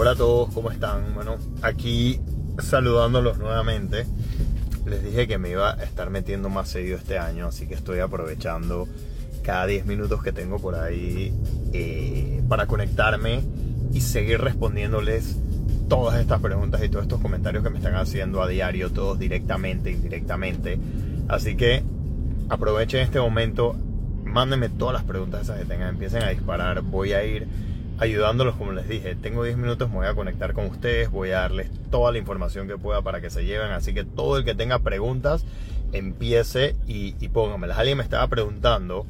Hola a todos, ¿cómo están? Bueno, aquí saludándolos nuevamente. Les dije que me iba a estar metiendo más seguido este año, así que estoy aprovechando cada 10 minutos que tengo por ahí eh, para conectarme y seguir respondiéndoles todas estas preguntas y todos estos comentarios que me están haciendo a diario, todos directamente, indirectamente. Así que aprovechen este momento, mándenme todas las preguntas esas que tengan, empiecen a disparar. Voy a ir ayudándolos, como les dije. Tengo 10 minutos, me voy a conectar con ustedes, voy a darles toda la información que pueda para que se lleven. Así que todo el que tenga preguntas, empiece y, y póngamelas. Alguien me estaba preguntando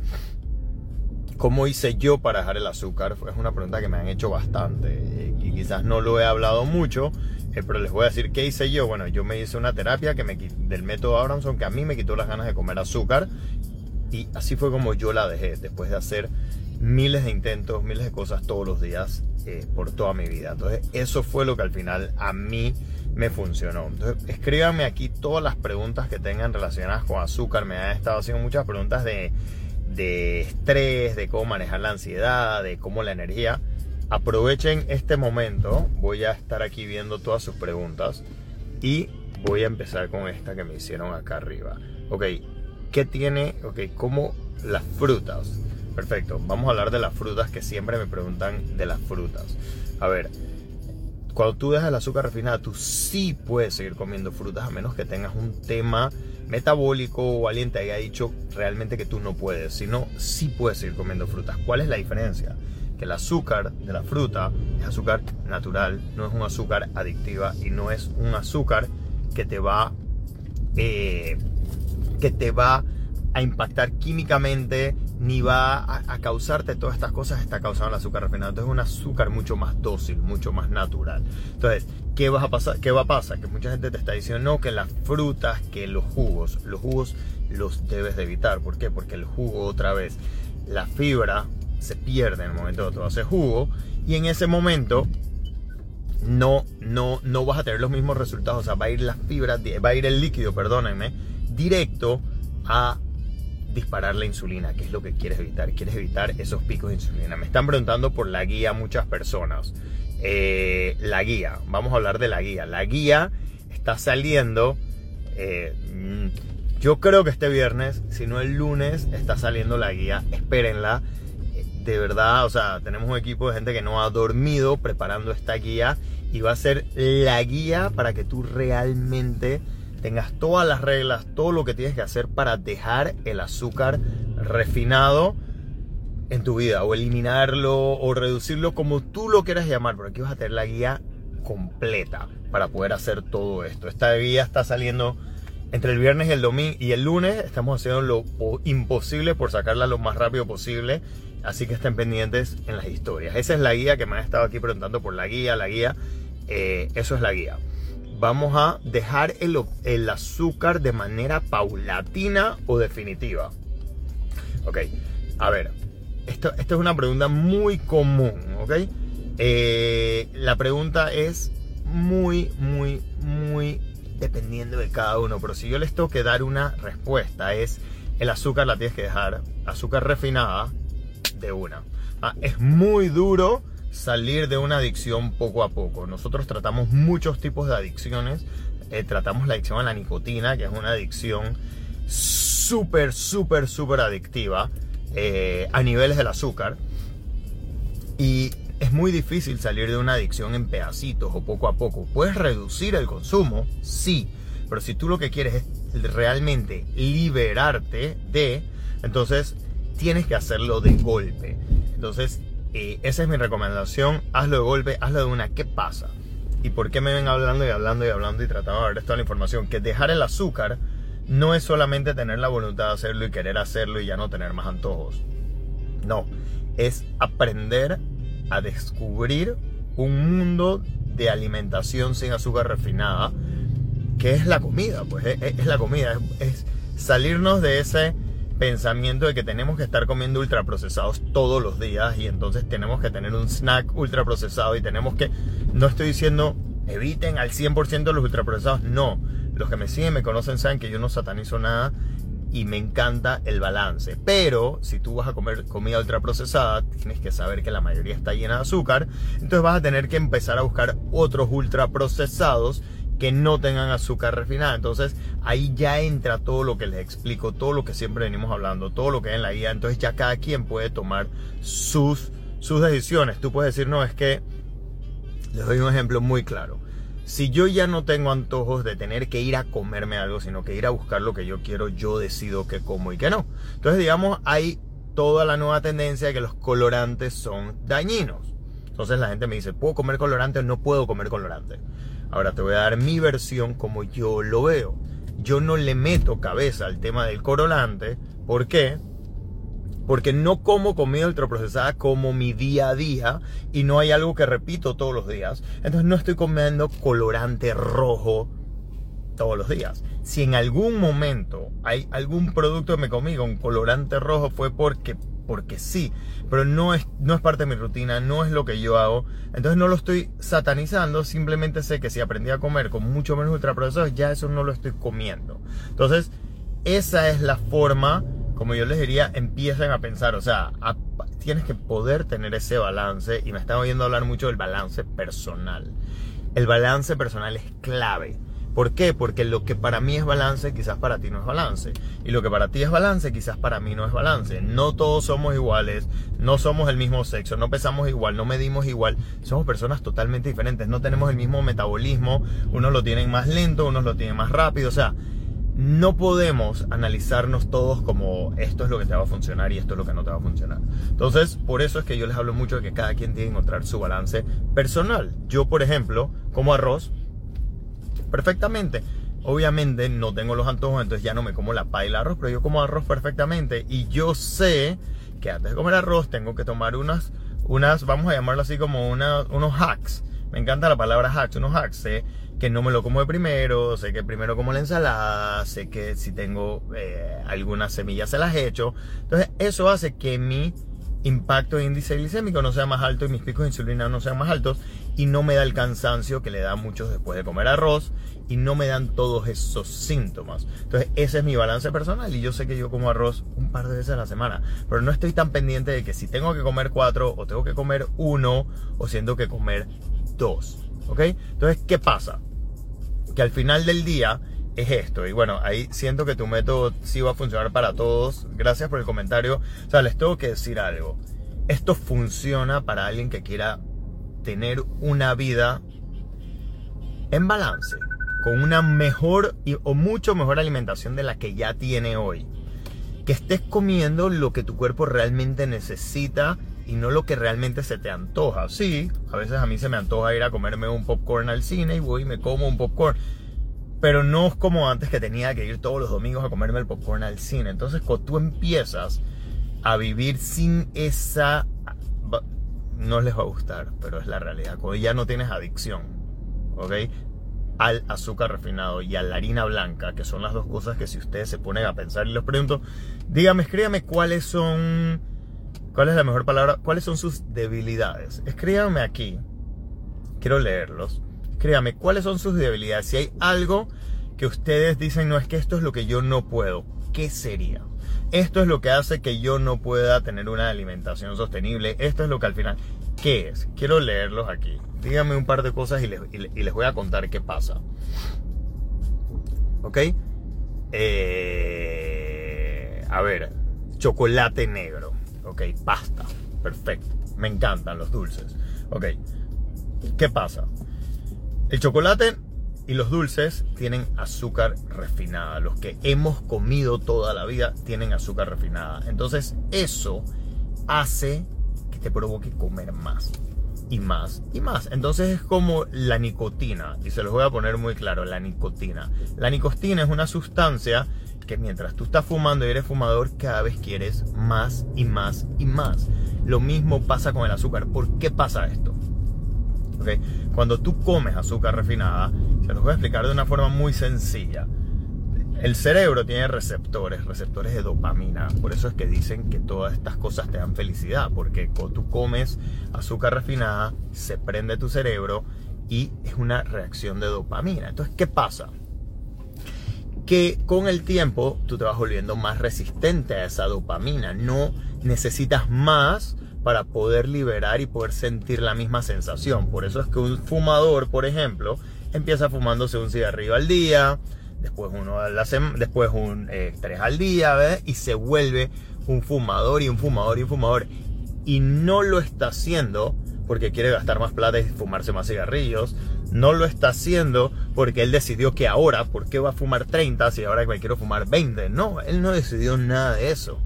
cómo hice yo para dejar el azúcar. Es una pregunta que me han hecho bastante y quizás no lo he hablado mucho. Eh, pero les voy a decir qué hice yo. Bueno, yo me hice una terapia que me, del método Abramson que a mí me quitó las ganas de comer azúcar. Y así fue como yo la dejé, después de hacer miles de intentos, miles de cosas todos los días eh, por toda mi vida. Entonces, eso fue lo que al final a mí me funcionó. Entonces, escríbanme aquí todas las preguntas que tengan relacionadas con azúcar. Me han estado haciendo muchas preguntas de, de estrés, de cómo manejar la ansiedad, de cómo la energía. Aprovechen este momento. Voy a estar aquí viendo todas sus preguntas. Y voy a empezar con esta que me hicieron acá arriba. Ok, ¿qué tiene? Ok, ¿cómo las frutas? Perfecto, vamos a hablar de las frutas que siempre me preguntan de las frutas. A ver, cuando tú dejas el azúcar refinada, tú sí puedes seguir comiendo frutas a menos que tengas un tema metabólico o alguien te haya dicho realmente que tú no puedes. Si no, sí puedes seguir comiendo frutas. ¿Cuál es la diferencia? Que el azúcar de la fruta es azúcar natural, no es un azúcar adictiva y no es un azúcar que te va, eh, que te va a impactar químicamente ni va a, causarte todas estas cosas, está causando el azúcar refinado. Entonces es un azúcar mucho más dócil, mucho más natural. Entonces, ¿qué, vas a pasar, ¿qué va a pasar? Que mucha gente te está diciendo, no, que las frutas, que los jugos, los jugos los debes de evitar. ¿Por qué? Porque el jugo otra vez, la fibra se pierde en el momento de tú haces jugo y en ese momento no, no, no vas a tener los mismos resultados. O sea, va a ir la fibra, va a ir el líquido, perdónenme, directo a disparar la insulina, que es lo que quieres evitar. Quieres evitar esos picos de insulina. Me están preguntando por la guía muchas personas. Eh, la guía, vamos a hablar de la guía. La guía está saliendo, eh, mm, yo creo que este viernes, si no el lunes, está saliendo la guía. Espérenla. De verdad, o sea, tenemos un equipo de gente que no ha dormido preparando esta guía y va a ser la guía para que tú realmente tengas todas las reglas, todo lo que tienes que hacer para dejar el azúcar refinado en tu vida o eliminarlo o reducirlo como tú lo quieras llamar, pero aquí vas a tener la guía completa para poder hacer todo esto. Esta guía está saliendo entre el viernes y el domingo y el lunes estamos haciendo lo imposible por sacarla lo más rápido posible, así que estén pendientes en las historias. Esa es la guía que me han estado aquí preguntando por la guía, la guía, eh, eso es la guía vamos a dejar el, azúcar de manera paulatina o definitiva. Ok, a ver, esto, es una pregunta muy común, ¿ok? Eh, la pregunta es muy, muy, muy dependiendo de cada uno, pero si yo les tengo que dar una respuesta es el azúcar la tienes que dejar, azúcar refinada de una. Ah, es muy duro salir de una adicción poco a poco. Nosotros tratamos muchos tipos de adicciones. Eh, tratamos la adicción a la nicotina, que es una adicción súper, súper, súper adictiva eh, a niveles del azúcar. Y es muy difícil salir de una adicción en pedacitos o poco a poco. Puedes reducir el consumo, sí, pero si tú lo que quieres es realmente liberarte de, entonces tienes que hacerlo de golpe. Entonces y esa es mi recomendación. Hazlo de golpe, hazlo de una. ¿Qué pasa? ¿Y por qué me ven hablando y hablando y hablando y tratando de ver toda la información? Que dejar el azúcar no es solamente tener la voluntad de hacerlo y querer hacerlo y ya no tener más antojos. No, es aprender a descubrir un mundo de alimentación sin azúcar refinada, que es la comida, pues es, la comida, es salirnos de ese pensamiento de que tenemos que estar comiendo ultraprocesados todos los días y entonces tenemos que tener un snack ultraprocesado y tenemos que, no estoy diciendo eviten al 100% los ultraprocesados, no, los que me siguen me conocen saben que yo no satanizo nada y me encanta el balance. Pero si tú vas a comer comida ultraprocesada, tienes que saber que la mayoría está llena de azúcar. Entonces vas a tener que empezar a buscar otros ultraprocesados que no tengan azúcar refinada. Entonces ahí ya entra todo lo que les explico, todo lo que siempre venimos hablando, todo lo que hay en la guía. Entonces ya cada quien puede tomar sus, sus decisiones. Tú puedes decir, no, es que les doy un ejemplo muy claro. Si yo ya no tengo antojos de tener que ir a comerme algo, sino que ir a buscar lo que yo quiero, yo decido qué como y qué no. Entonces, digamos, hay toda la nueva tendencia de que los colorantes son dañinos. Entonces la gente me dice, ¿puedo comer colorante o no puedo comer colorante? Ahora te voy a dar mi versión como yo lo veo. Yo no le meto cabeza al tema del colorante. ¿Por qué? Porque no como comida ultraprocesada como mi día a día y no hay algo que repito todos los días. Entonces no estoy comiendo colorante rojo todos los días. Si en algún momento hay algún producto que me comí con colorante rojo fue porque porque sí, pero no es, no es parte de mi rutina, no es lo que yo hago. Entonces no lo estoy satanizando, simplemente sé que si aprendí a comer con mucho menos ultraprocesados, ya eso no lo estoy comiendo. Entonces, esa es la forma, como yo les diría, empiecen a pensar, o sea, tienes que poder tener ese balance, y me están oyendo hablar mucho del balance personal. El balance personal es clave. ¿Por qué? Porque lo que para mí es balance quizás para ti no es balance. Y lo que para ti es balance quizás para mí no es balance. No todos somos iguales, no somos el mismo sexo, no pesamos igual, no medimos igual. Somos personas totalmente diferentes, no tenemos el mismo metabolismo. Unos lo tienen más lento, unos lo tienen más rápido. O sea, no podemos analizarnos todos como esto es lo que te va a funcionar y esto es lo que no te va a funcionar. Entonces, por eso es que yo les hablo mucho de que cada quien tiene que encontrar su balance personal. Yo, por ejemplo, como arroz, perfectamente. Obviamente no tengo los antojos, entonces ya no me como la y el arroz, pero yo como arroz perfectamente. Y yo sé que antes de comer arroz tengo que tomar unas, unas vamos a llamarlo así como unos hacks. Me encanta la palabra hacks, unos hacks. Sé que no me lo como de primero, sé que primero como la ensalada, sé que si tengo eh, algunas semillas se las he hecho. Entonces eso hace que mi impacto de índice glicémico no sea más alto y mis picos de insulina no sean más altos y no me da el cansancio que le da a muchos después de comer arroz y no me dan todos esos síntomas. Entonces ese es mi balance personal y yo sé que yo como arroz un par de veces a la semana, pero no estoy tan pendiente de que si tengo que comer cuatro o tengo que comer uno o siento que comer dos. ¿Ok? Entonces, ¿qué pasa? Que al final del día es esto. Y bueno, ahí siento que tu método sí va a funcionar para todos. Gracias por el comentario. O sea, les tengo que decir algo. Esto funciona para alguien que quiera tener una vida en balance, con una mejor o mucho mejor alimentación de la que ya tiene hoy. Que estés comiendo lo que tu cuerpo realmente necesita y no lo que realmente se te antoja. Sí, a veces a mí se me antoja ir a comerme un popcorn al cine y voy y me como un popcorn pero no es como antes que tenía que ir todos los domingos a comerme el popcorn al cine. Entonces, cuando tú empiezas a vivir sin esa... No les va a gustar, pero es la realidad. Cuando ya no tienes adicción, ¿ok? Al azúcar refinado y a la harina blanca, que son las dos cosas que si ustedes se ponen a pensar y les pregunto, dígame, escríbame cuáles son... ¿Cuál es la mejor palabra? ¿Cuáles son sus debilidades? Escríbanme aquí. Quiero leerlos Créame, ¿cuáles son sus debilidades? Si hay algo que ustedes dicen, no es que esto es lo que yo no puedo, ¿qué sería? Esto es lo que hace que yo no pueda tener una alimentación sostenible. Esto es lo que al final, ¿qué es? Quiero leerlos aquí. Díganme un par de cosas y les, voy a contar qué pasa. ¿Ok? Eh, a ver, chocolate negro. Ok, pasta. Perfecto. Me encantan los dulces. Ok. ¿Qué pasa? El chocolate y los dulces tienen azúcar refinada. Los que hemos comido toda la vida tienen azúcar refinada. Entonces eso hace te provoque comer más y más y más. Entonces es como la nicotina. Y se los voy a poner muy claro, la nicotina. La nicotina es una sustancia que mientras tú estás fumando y eres fumador, cada vez quieres más y más y más. Lo mismo pasa con el azúcar. ¿Por qué pasa esto? Cuando tú comes azúcar refinada, se los voy a explicar de una forma muy sencilla. El cerebro tiene receptores, receptores de dopamina. Por eso es que dicen que todas estas cosas te dan felicidad, porque cuando tú comes azúcar refinada, se prende tu cerebro y es una reacción de dopamina. Entonces, ¿qué pasa? que con el tiempo tú te vas volviendo más resistente a esa dopamina. No necesitas más para poder liberar y poder sentir la misma sensación. Por eso es que un fumador, por ejemplo, empieza fumándose un cigarrillo al día, después uno a después un eh, tres al día, ¿ves? Y se vuelve un fumador y un fumador y un fumador. Y no lo está haciendo porque quiere gastar más plata y fumarse más cigarrillos. No lo está haciendo porque él decidió que ahora, ¿por qué va a fumar 30 si ahora me quiero fumar 20? No, él no decidió nada de eso.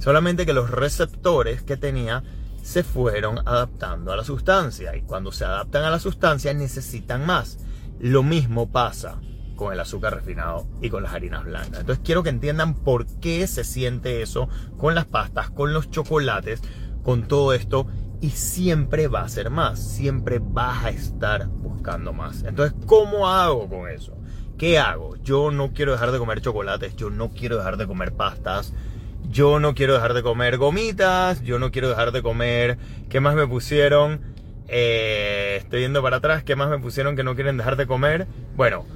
Solamente que los receptores que tenía se fueron adaptando a la sustancia y cuando se adaptan a la sustancia necesitan más. Lo mismo pasa con el azúcar refinado y con las harinas blancas. Entonces quiero que entiendan por qué se siente eso con las pastas, con los chocolates, con todo esto y siempre va a ser más, siempre vas a estar buscando más. Entonces, ¿cómo hago con eso? ¿Qué hago? Yo no quiero dejar de comer chocolates, yo no quiero dejar de comer pastas, yo no quiero dejar de comer gomitas, yo no quiero dejar de comer, ¿qué más me pusieron? Eh, estoy yendo para atrás, ¿qué más me pusieron que no quieren dejar de comer? Bueno,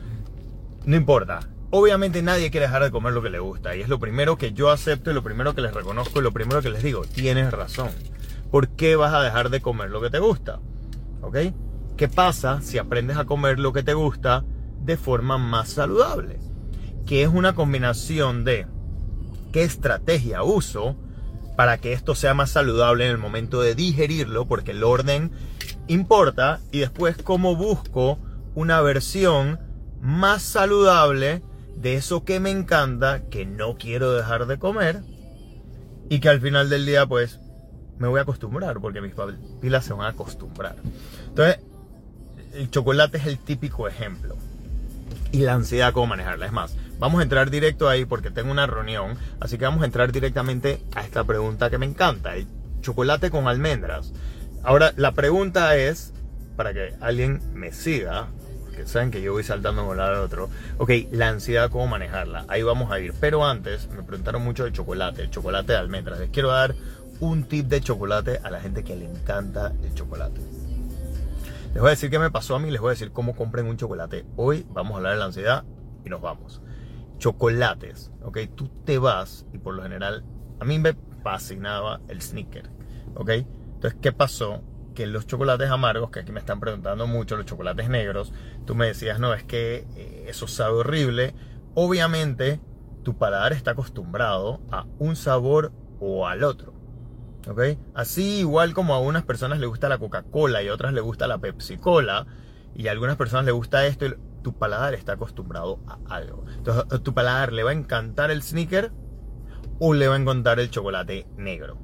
no importa. Obviamente nadie quiere dejar de comer lo que le gusta y es lo primero que yo acepto y lo primero que les reconozco y lo primero que les digo, tienes razón. ¿Por qué vas a dejar de comer lo que te gusta? ¿Ok? ¿Qué pasa si aprendes a comer lo que te gusta de forma más saludable? Que es una combinación de qué estrategia uso para que esto sea más saludable en el momento de digerirlo, porque el orden importa, y después cómo busco una versión más saludable de eso que me encanta, que no quiero dejar de comer, y que al final del día pues me voy a acostumbrar, porque mis pilas se van a acostumbrar. Entonces, el chocolate es el típico ejemplo. Y la ansiedad, cómo manejarla. Es más, Vamos a entrar directo ahí porque tengo una reunión, así que vamos a entrar directamente a esta pregunta que me encanta, el chocolate con almendras. Ahora, la pregunta es, para que alguien me siga, saben que yo voy saltando de un lado al otro, ok, la ansiedad, cómo manejarla, ahí vamos a ir. Pero antes, me preguntaron mucho de chocolate, el chocolate de almendras. Les quiero dar un tip de chocolate a la gente que le encanta el chocolate. Les voy a decir qué me pasó a mí, les voy a decir cómo compren un chocolate. Hoy vamos a hablar de la ansiedad y nos vamos chocolates, ¿ok? Tú te vas y por lo general a mí me fascinaba el sneaker, ¿ok? Entonces, ¿qué pasó? Que los chocolates amargos, que aquí me están preguntando mucho, los chocolates negros, tú me decías, no, es que eh, eso sabe horrible. Obviamente, tu paladar está acostumbrado a un sabor o al otro. ¿Ok? Así igual como a unas personas le gusta la Coca-Cola y a otras le gusta la Pepsi-Cola y a algunas personas le gusta esto tu paladar está acostumbrado a algo. Entonces, a tu paladar le va a encantar el sneaker o le va a encantar el chocolate negro.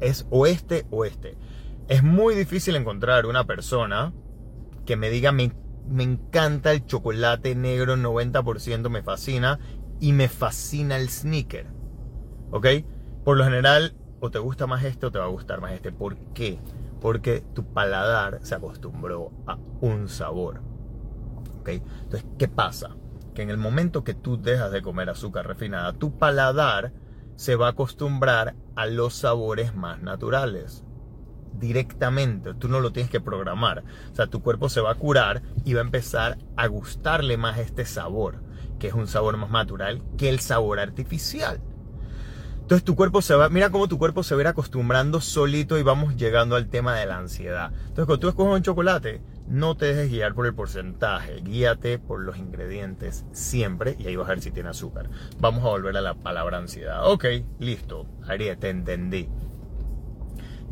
Es o este o este. Es muy difícil encontrar una persona que me diga me, me encanta el chocolate negro, 90% me fascina y me fascina el sneaker. ¿Ok? Por lo general, o te gusta más este o te va a gustar más este. ¿Por qué? Porque tu paladar se acostumbró a un sabor. Entonces, ¿qué pasa? Que en el momento que tú dejas de comer azúcar refinada, tu paladar se va a acostumbrar a los sabores más naturales. Directamente, tú no lo tienes que programar. O sea, tu cuerpo se va a curar y va a empezar a gustarle más este sabor, que es un sabor más natural que el sabor artificial. Entonces tu cuerpo se va, mira cómo tu cuerpo se va a ir acostumbrando solito y vamos llegando al tema de la ansiedad. Entonces cuando tú escoges un chocolate, no te dejes guiar por el porcentaje, guíate por los ingredientes siempre y ahí vas a ver si tiene azúcar. Vamos a volver a la palabra ansiedad. Ok, listo, Ariel, te entendí.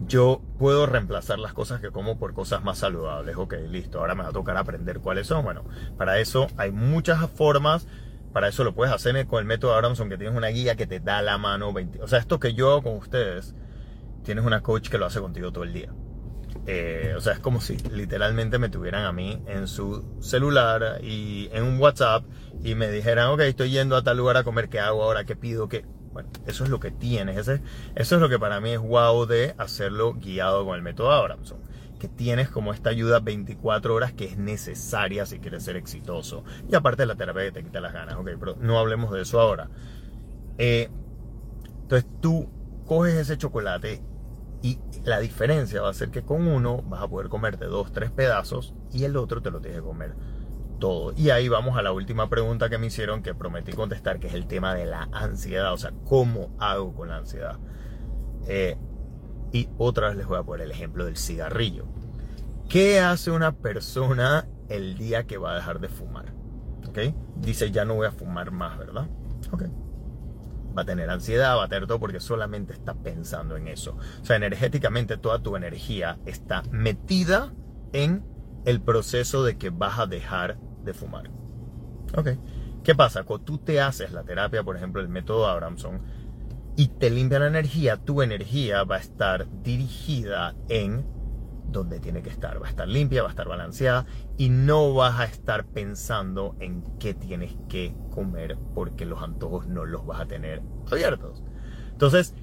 Yo puedo reemplazar las cosas que como por cosas más saludables. Ok, listo, ahora me va a tocar aprender cuáles son. Bueno, para eso hay muchas formas. Para eso lo puedes hacer con el método Abramson, que tienes una guía que te da la mano. 20. O sea, esto que yo hago con ustedes, tienes una coach que lo hace contigo todo el día. Eh, o sea, es como si literalmente me tuvieran a mí en su celular y en un WhatsApp y me dijeran, ok, estoy yendo a tal lugar a comer, ¿qué hago ahora? ¿Qué pido? ¿Qué? Bueno, eso es lo que tienes. Ese, eso es lo que para mí es wow de hacerlo guiado con el método Abramson. Que tienes como esta ayuda 24 horas que es necesaria si quieres ser exitoso. Y aparte la terapia que te quita las ganas, ok, pero no hablemos de eso ahora. Eh, entonces tú coges ese chocolate y la diferencia va a ser que con uno vas a poder comerte dos, tres pedazos y el otro te lo tienes que comer Y ahí vamos a la última pregunta que me hicieron que prometí contestar, que es el tema de la ansiedad. O sea, ¿cómo hago con la ansiedad? Eh, y otra vez les voy a poner el ejemplo del cigarrillo. ¿Qué hace una persona el día que va a dejar de fumar? ¿Ok? Dice, ya no voy a fumar más, ¿verdad? Ok. Va a tener ansiedad, va a tener todo porque solamente está pensando en eso. O sea, energéticamente toda tu energía está metida en el proceso de que vas a dejar de fumar. Ok. ¿Qué pasa? Cuando tú te haces la terapia, por ejemplo, el método Abramson, y te limpia la energía, tu energía va a estar dirigida en donde tiene que estar. Va a estar limpia, va a estar balanceada y no vas a estar pensando en qué tienes que comer porque los antojos no los vas a tener abiertos. Entonces,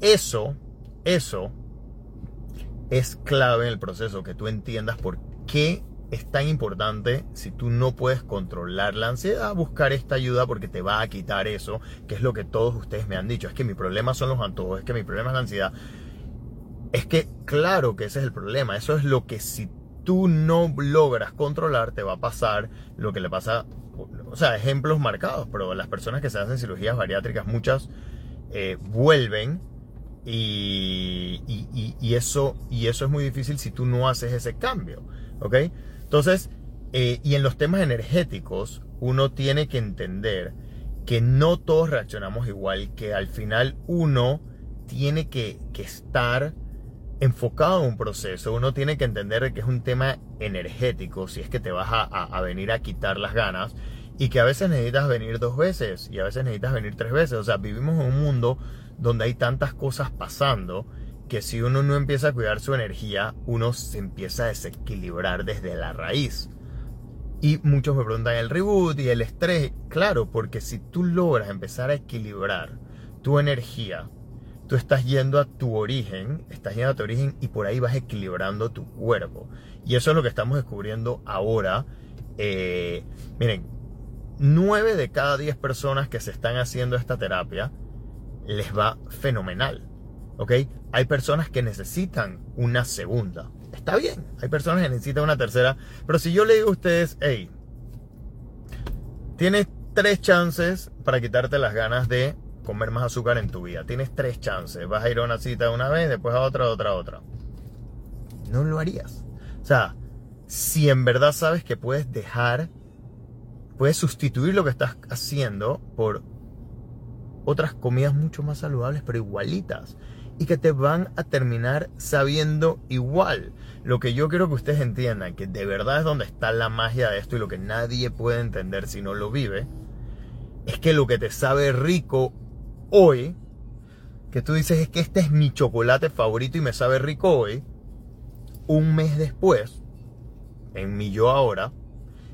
eso, eso es clave en el proceso, que tú entiendas por qué es tan importante si tú no puedes controlar la ansiedad, buscar esta ayuda porque te va a quitar eso, que es lo que todos ustedes me han dicho. Es que mi problema son los antojos, es que mi problema es la ansiedad. Es que claro que ese es el problema. Eso es lo que si tú no logras controlar, te va a pasar lo que le pasa, o sea, ejemplos marcados, pero las personas que se hacen cirugías bariátricas, muchas eh, vuelven y, y, eso, y eso es muy difícil si tú no haces ese cambio. ¿Ok? Entonces, eh, y en los temas energéticos, uno tiene que entender que no todos reaccionamos igual, que al final uno tiene que, estar enfocado en un proceso, uno tiene que entender que es un tema energético, si es que te vas a, a, venir a quitar las ganas, y que a veces necesitas venir dos veces, y a veces necesitas venir tres veces, o sea, vivimos en un mundo donde hay tantas cosas pasando, que si uno no empieza a cuidar su energía, uno se empieza a desequilibrar desde la raíz. Y muchos me preguntan el reboot y el estrés. Claro, porque si tú logras empezar a equilibrar tu energía, tú estás yendo a tu origen, estás yendo a tu origen y por ahí vas equilibrando tu cuerpo. Y eso es lo que estamos descubriendo ahora. Eh, miren, 9 de cada 10 personas que se están haciendo esta terapia les va fenomenal. ¿Ok? Hay personas que necesitan una segunda. Está bien, hay personas que necesitan una tercera. Pero si yo le digo a ustedes, hey, tienes tres chances para quitarte las ganas de comer más azúcar en tu vida. Tienes tres chances. Vas a ir a una cita una vez, después a otra, otra, otra. No lo harías. O sea, si en verdad sabes que puedes dejar, puedes sustituir lo que estás haciendo por otras comidas mucho más saludables, pero igualitas y que te van a terminar sabiendo igual. Lo que yo quiero que ustedes entiendan, que de verdad es donde está la magia de esto y lo que nadie puede entender si no lo vive, es que lo que te sabe rico hoy, que tú dices es que este es mi chocolate favorito y me sabe rico hoy, un mes después, en mi yo ahora,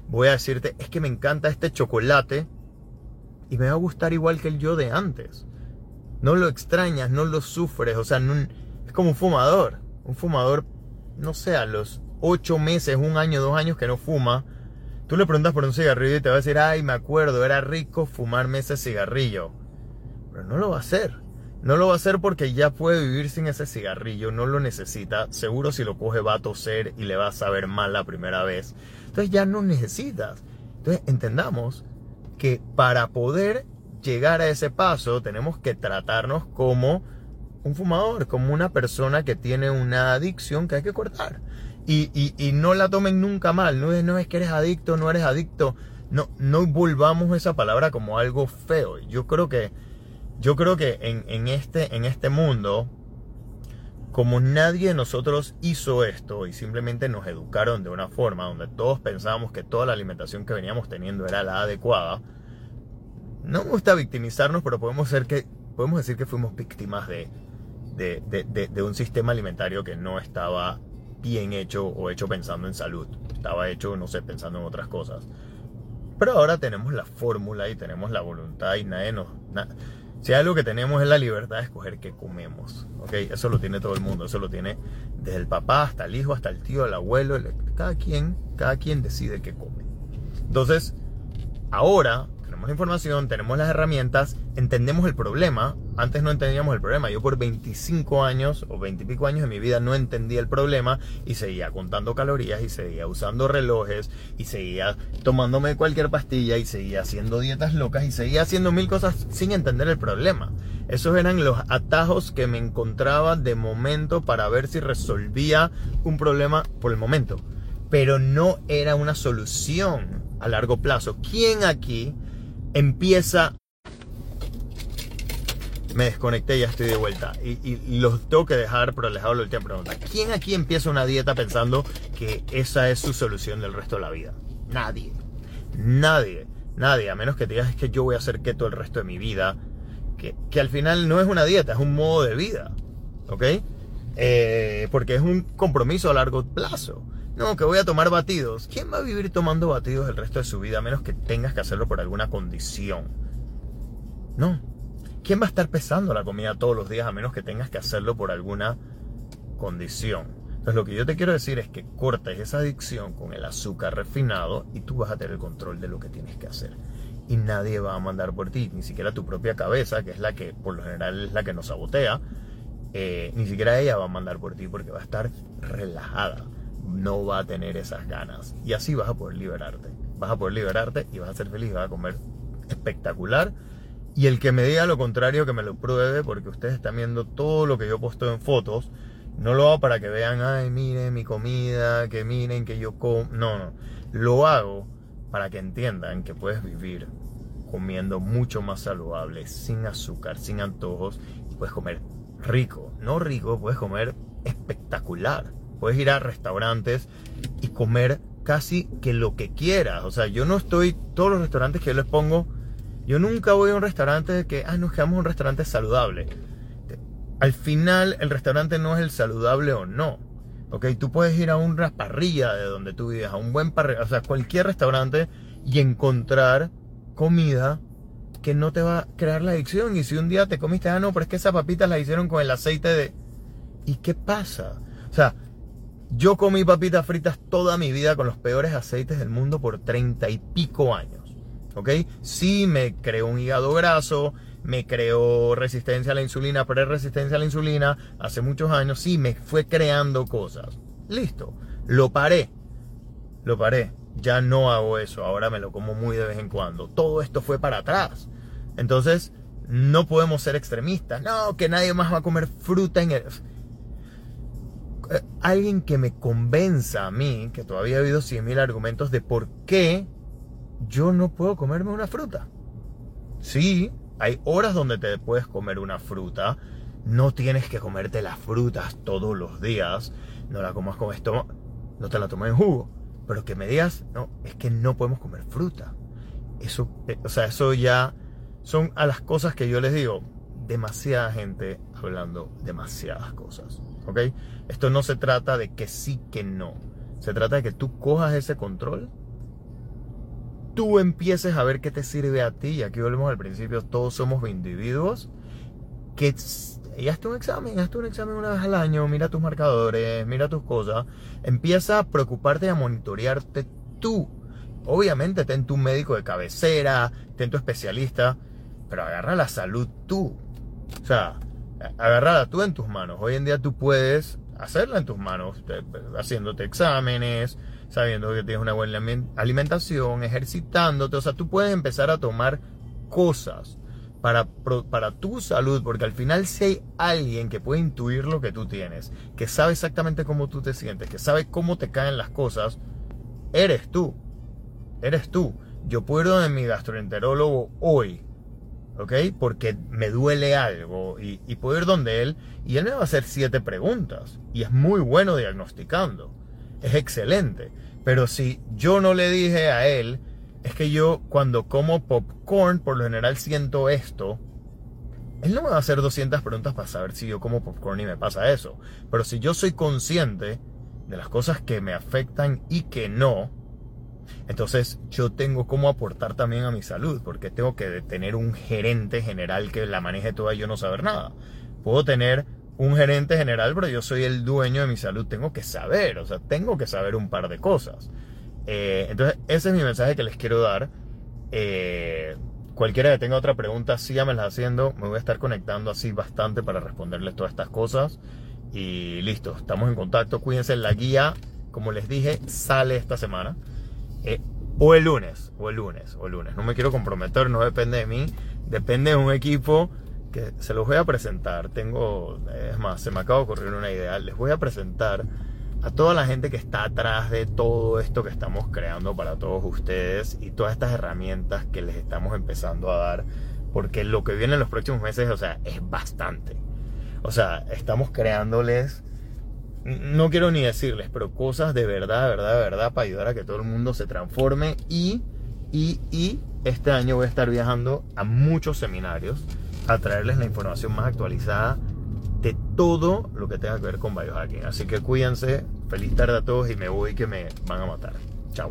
voy a decirte es que me encanta este chocolate y me va a gustar igual que el yo de antes no lo extrañas, no lo sufres, o sea, es como un fumador. Un fumador, no sé, a los ocho meses, un año, dos años que no fuma, tú le preguntas por un cigarrillo y te va a decir, ay, me acuerdo, era rico fumarme ese cigarrillo. Pero no lo va a hacer. No lo va a hacer porque ya puede vivir sin ese cigarrillo, no lo necesita. Seguro si lo coge va a toser y le va a saber mal la primera vez. Entonces ya no necesitas. Entonces entendamos que para poder llegar a ese paso, tenemos que tratarnos como un fumador, como una persona que tiene una adicción que hay que cortar. Y, no la tomen nunca mal, no es, no es que eres adicto, no eres adicto. No, no volvamos esa palabra como algo feo. Yo creo que, yo creo que en, en, este, en este mundo, como nadie de nosotros hizo esto y simplemente nos educaron de una forma donde todos pensábamos que toda la alimentación que veníamos teniendo era la adecuada, no me gusta victimizarnos, pero podemos, ser que, podemos decir que fuimos víctimas de, de, un sistema alimentario que no estaba bien hecho o hecho pensando en salud. Estaba hecho, no sé, pensando en otras cosas. Pero ahora tenemos la fórmula y tenemos la voluntad y nadie nos... si algo que tenemos es la libertad de escoger qué comemos. ¿ok? Eso lo tiene todo el mundo. Eso lo tiene desde el papá hasta el hijo, hasta el tío, el abuelo. cada, quien, cada quien decide qué come. Entonces, ahora información, tenemos las herramientas, entendemos el problema, antes no entendíamos el problema. Yo por 25 años o 20 y pico años de mi vida no entendía el problema y seguía contando calorías y seguía usando relojes y seguía tomándome cualquier pastilla y seguía haciendo dietas locas y seguía haciendo mil cosas sin entender el problema. Esos eran los atajos que me encontraba de momento para ver si resolvía un problema por el momento. Pero no era una solución a largo plazo. ¿Quién aquí empieza me desconecté y ya estoy de vuelta. Y, los tengo que dejar, pero les la última pregunta. ¿Quién aquí empieza una dieta pensando que esa es su solución del resto de la vida? Nadie. Nadie. Nadie. A menos que te digas que yo voy a hacer keto el resto de mi vida. Que, que al final no es una dieta, es un modo de vida. ¿Ok? Eh, porque es un compromiso a largo plazo. No, que voy a tomar batidos. ¿Quién va a vivir tomando batidos el resto de su vida a menos que tengas que hacerlo por alguna condición? No. ¿Quién va a estar pesando la comida todos los días a menos que tengas que hacerlo por alguna condición? Entonces lo que yo te quiero decir es que cortes esa adicción con el azúcar refinado y tú vas a tener el control de lo que tienes que hacer. Y nadie va a mandar por ti, ni siquiera tu propia cabeza, que es la que por lo general es la que nos sabotea, eh, ni siquiera ella va a mandar por ti porque va a estar relajada, no va a tener esas ganas. Y así vas a poder liberarte. Vas a poder liberarte y vas a ser feliz, vas a comer espectacular y el que me diga lo contrario, que me lo pruebe, porque ustedes están viendo todo lo que yo puesto en fotos. No lo hago para que vean, ay, miren mi comida, que miren que yo como. No, no. Lo hago para que entiendan que puedes vivir comiendo mucho más saludable, sin azúcar, sin antojos, y puedes comer rico. No rico, puedes comer espectacular. Puedes ir a restaurantes y comer casi que lo que quieras. O sea, yo no estoy, todos los restaurantes que yo les pongo, yo nunca voy a un restaurante que, ah, nos quedamos en un restaurante saludable. Al final, el restaurante no es el saludable o no. Ok, tú puedes ir a una parrilla de donde tú vives, a un buen parrilla, o sea, cualquier restaurante y encontrar comida que no te va a crear la adicción. Y si un día te comiste, ah, no, pero es que esas papitas las hicieron con el aceite de. ¿Y qué pasa? O sea, yo comí papitas fritas toda mi vida con los peores aceites del mundo por treinta y pico años. ¿ok? Sí me creó un hígado graso, me creó resistencia a la insulina, pre-resistencia a la insulina hace muchos años, sí me fue creando cosas. Listo, lo paré, lo paré, ya no hago eso, ahora me lo como muy de vez en cuando. Todo esto fue para atrás. Entonces, no podemos ser extremistas. No, que nadie más va a comer fruta en el... Eh, alguien que me convenza a mí, que todavía ha habido 100.000 argumentos de por qué yo no puedo comerme una fruta. Sí, hay horas donde te puedes comer una fruta. No tienes que comerte las frutas todos los días. No la comas con esto, no te la tomes en jugo. Pero que me digas, no, es que no podemos comer fruta. Eso, eh, o sea, eso ya son a las cosas que yo les digo. Demasiada gente hablando demasiadas cosas. ¿Ok? Esto no se trata de que sí, que no. Se trata de que tú cojas ese control tú empieces a ver qué te sirve a ti, y aquí volvemos al principio, todos somos individuos, que y hazte un examen, hazte un examen una vez al año, mira tus marcadores, mira tus cosas, empieza a preocuparte y a monitorearte tú. Obviamente ten tu médico de cabecera, ten tu especialista, pero agarra la salud tú. O sea, agarrada tú en tus manos. Hoy en día tú puedes hacerla en tus manos, haciéndote exámenes, sabiendo que tienes una buena alimentación, ejercitándote, o sea, tú puedes empezar a tomar cosas para, para tu salud, porque al final si hay alguien que puede intuir lo que tú tienes, que sabe exactamente cómo tú te sientes, que sabe cómo te caen las cosas, eres tú, eres tú. Yo puedo ir de mi gastroenterólogo hoy, ¿ok? Porque me duele algo y, y puedo ir donde él y él me va a hacer siete preguntas y es muy bueno diagnosticando, es excelente. Pero si yo no le dije a él, es que yo cuando como popcorn, por lo general siento esto, él no me va a hacer 200 preguntas para saber si yo como popcorn y me pasa eso. Pero si yo soy consciente de las cosas que me afectan y que no, entonces yo tengo cómo aportar también a mi salud, porque tengo que tener un gerente general que la maneje toda y yo no saber nada. Puedo tener un gerente general, pero yo soy el dueño de mi salud, tengo que saber, o sea, tengo que saber un par de cosas. Eh, entonces, ese es mi mensaje que les quiero dar. Eh, cualquiera que tenga otra pregunta, síganmela haciendo. Me voy a estar conectando así bastante para responderles todas estas cosas. Y listo, estamos en contacto. Cuídense, la guía, como les dije, sale esta semana. Eh, o el lunes, o el lunes, o el lunes. No me quiero comprometer, no depende de mí. Depende de un equipo que se los voy a presentar. Tengo, es más, se me acaba de ocurrir una idea. Les voy a presentar a toda la gente que está atrás de todo esto que estamos creando para todos ustedes y todas estas herramientas que les estamos empezando a dar, porque lo que viene en los próximos meses, o sea, es bastante. O sea, estamos creándoles, no quiero ni decirles, pero cosas de verdad, verdad, verdad, para ayudar a que todo el mundo se transforme y, y, y este año voy a estar viajando a muchos seminarios a traerles la información más actualizada de todo lo que tenga que ver con biohacking. Así que cuídense, feliz tarde a todos y me voy que me van a matar. Chao.